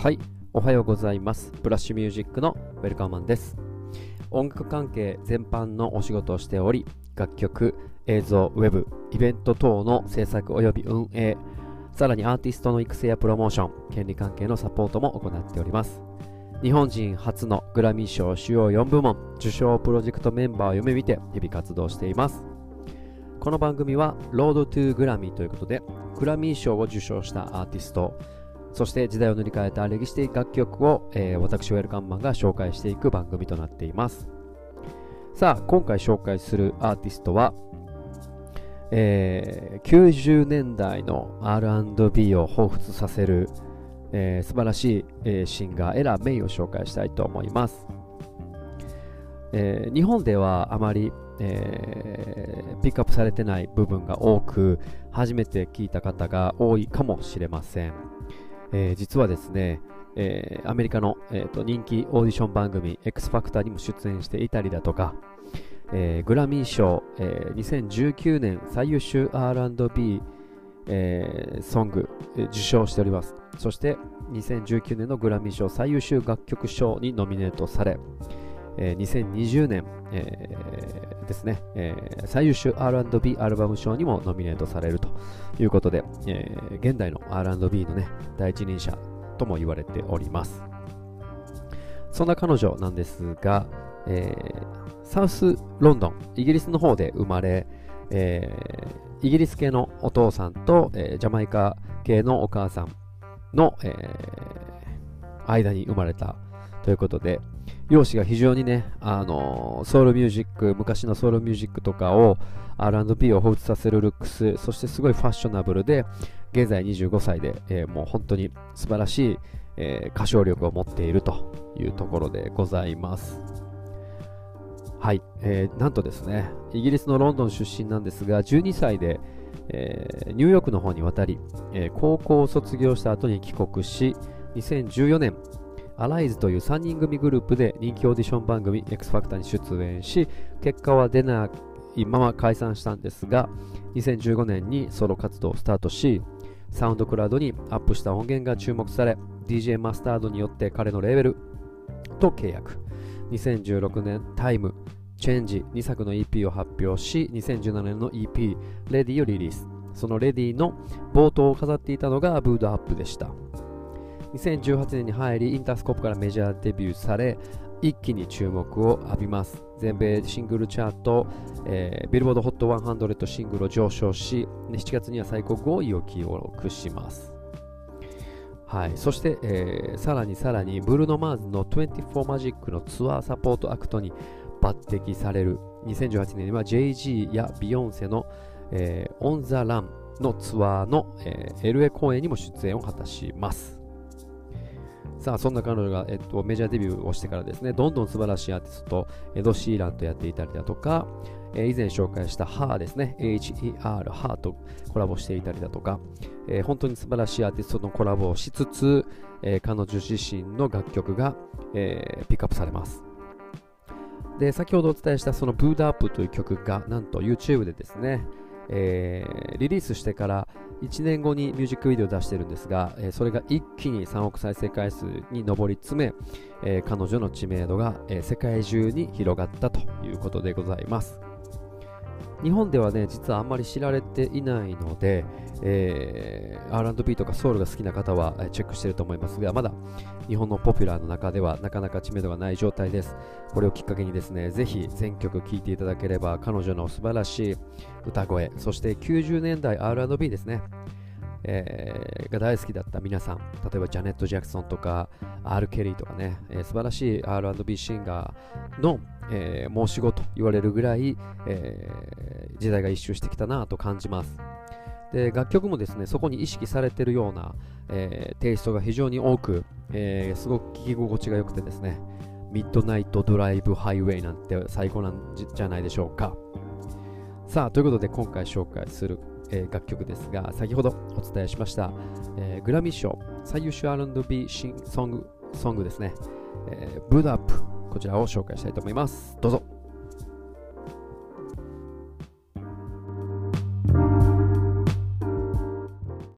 はい、おはようございます。ブラッシュミュージックのウェルカーマンです。音楽関係全般のお仕事をしており、楽曲、映像、ウェブ、イベント等の制作及び運営、さらにアーティストの育成やプロモーション、権利関係のサポートも行っております。日本人初のグラミー賞主要4部門受賞プロジェクトメンバーを夢見て日々活動しています。この番組はロードトゥーグラミーということで、グラミー賞を受賞したアーティスト、そして時代を塗り替えた歴史的楽曲を、えー私、ウェルカンマンが紹介していく番組となっています。さあ、今回紹介するアーティストは、えー90年代の R&B を彷彿させる、えー素晴らしい、えーシンガーエラ・メイを紹介したいと思います。えー日本ではあまり、えーピックアップされてない部分が多く初めて聞いた方が多いかもしれません、えー実はですね、えーアメリカの、えーと人気オーディション番組 X ファクターにも出演していたりだとか、えーグラミー賞、えー2019年最優秀 R&B、えーソング、えー受賞しております。そして2019年のグラミー賞最優秀楽曲賞にノミネートされ、えー2020年、えーですね、えー最優秀 R&B アルバム賞にもノミネートされるということで、えー現代の R&B のね第一人者とも言われております。そんな彼女なんですが、えーサウスロンドンイギリスの方で生まれ、えーイギリス系のお父さんと、えージャマイカ系のお母さんの、えー間に生まれたということで容姿が非常にね、あのソウルミュージック昔のソウルミュージックとかを R&B を彷彿させるルックスそしてすごいファッショナブルで現在25歳で、えーもう本当に素晴らしい、えー歌唱力を持っているというところでございます。はい、えーなんとですねイギリスのロンドン出身なんですが12歳で、えーニューヨークの方に渡り、えー高校を卒業した後に帰国し2014年アライズという3人組グループで人気オーディション番組 X ファクターに出演し結果は出ないまま解散したんですが2015年にソロ活動をスタートしサウンドクラウドにアップした音源が注目され DJ マスタードによって彼のレーベルと契約。2016年タイムチェンジ2作の EP を発表し2017年の EP レディをリリース。そのレディの冒頭を飾っていたのがブードアップでした。2018年に入りインタースコープからメジャーデビューされ一気に注目を浴びます。全米シングルチャート、えービルボード HOT100 シングルを上昇し7月には最高5位を記録します。はい、そして、えーさらにさらにブルーノ・マーズの24マジックのツアーサポートアクトに抜擢される。2018年には JG やビヨンセの、えー、オン・ザ・ランのツアーの、えー LA 公演にも出演を果たします。さあそんな彼女が、えっと、メジャーデビューをしてからですねどんどん素晴らしいアーティストとエド・シーランとやっていたりだとか、えー以前紹介したハーですね HER ハーとコラボしていたりだとか、えー本当に素晴らしいアーティストとのコラボをしつつ、えー彼女自身の楽曲が、えピックアップされます。で先ほどお伝えしたそのブーダアップという曲がなんと YouTube でですね、えーリリースしてから1年後にミュージックビデオを出してるんですが、えーそれが一気に3億再生回数に上り詰め、えー彼女の知名度が、え世界中に広がったということでございます。日本ではね実はあんまり知られていないので、えー R&B とかソウルが好きな方はチェックしてると思いますがまだ日本のポピュラーの中ではなかなか知名度がない状態です。これをきっかけにですねぜひ全曲聴いていただければ彼女の素晴らしい歌声そして90年代 R&B ですね。えーが大好きだった皆さん例えばジャネット・ジャクソンとか R・ ケリーとかね、えー素晴らしい R&B シンガーの、えー申し子と言われるぐらい、えー時代が一周してきたなと感じます。で楽曲もですねそこに意識されてるような、えーテイストが非常に多く、えーすごく聴き心地が良くてですねミッドナイトドライブハイウェイなんて最高なんじゃないでしょうか。さあということで今回紹介する、えー楽曲ですが先ほどお伝えしました、えーグラミー賞最優秀 R&B シンソングソングですね、えーブードアップこちらを紹介したいと思います。どうぞ。